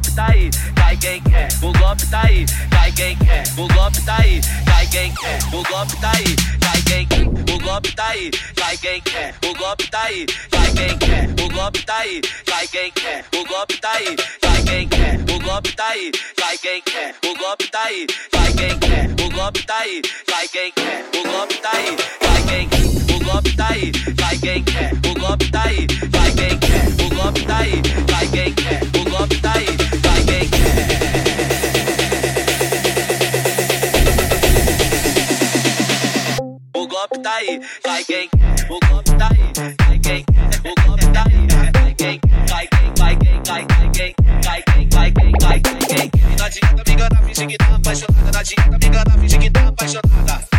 golpe tá aí, cai quem quer. O golpe tá aí, cai quem quer. O golpe tá aí, cai quem quer. O golpe tá aí, cai quem quer. O golpe tá aí, cai quem quer. O golpe tá aí, cai quem quer. O golpe tá aí, cai quem quer. O golpe tá aí, cai quem quer. O golpe tá aí, cai quem quer. O golpe tá aí, cai quem quer. O golpe tá aí, cai quem quer. Não adianta me enganar, fingir que tá apaixonada. Não adianta me enganar, fingir que tá apaixonada.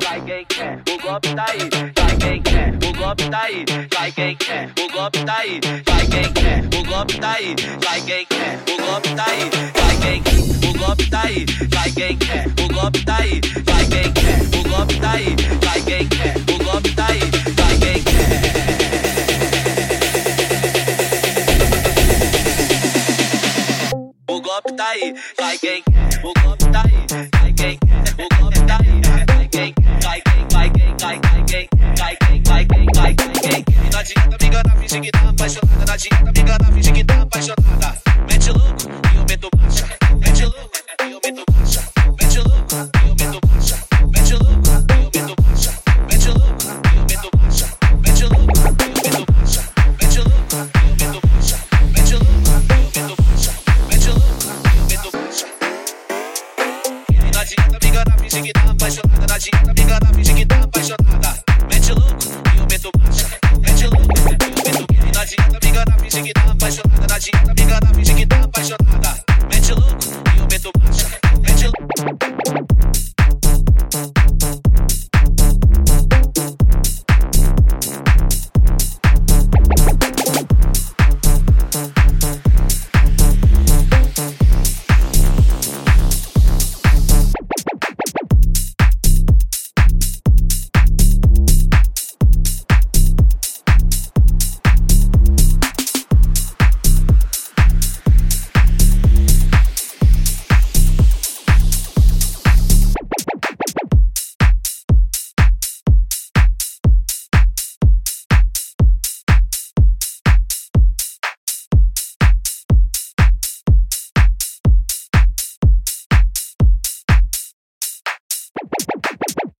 Cai quem quer. O golpe tá aí, cai quem quer. O golpe tá aí, cai quem quer. O golpe tá aí, cai quem quer. O golpe tá aí, cai quem quer. O golpe tá aí, cai quem quer. O golpe tá aí, cai quem quer. O golpe tá aí, cai quem quer. O golpe tá aí, cai quem quer. O golpe tá aí, cai quem quer. O golpe tá aí, cai quem quer. O golpe tá aí, não adianta me enganar, fingir que tá apaixonada. Não adianta me enganar, fingir que tá apaixonada. Mete louco e eu meto marcha. Mete louco e eu meto marcha. Mete louco e eu meto marcha. Mete louco e eu meto marcha. Mete louco e eu meto marcha. Mete louco e eu meto marcha. Mete louco e eu meto marcha. Mete louco e eu meto marcha. Mete louco e eu meto marcha. Não adianta me enganar, fingir que tá apaixonada. Não adianta me enganar, fingir que tá apaixonada. seguida apaixonada na dieta, me engana, me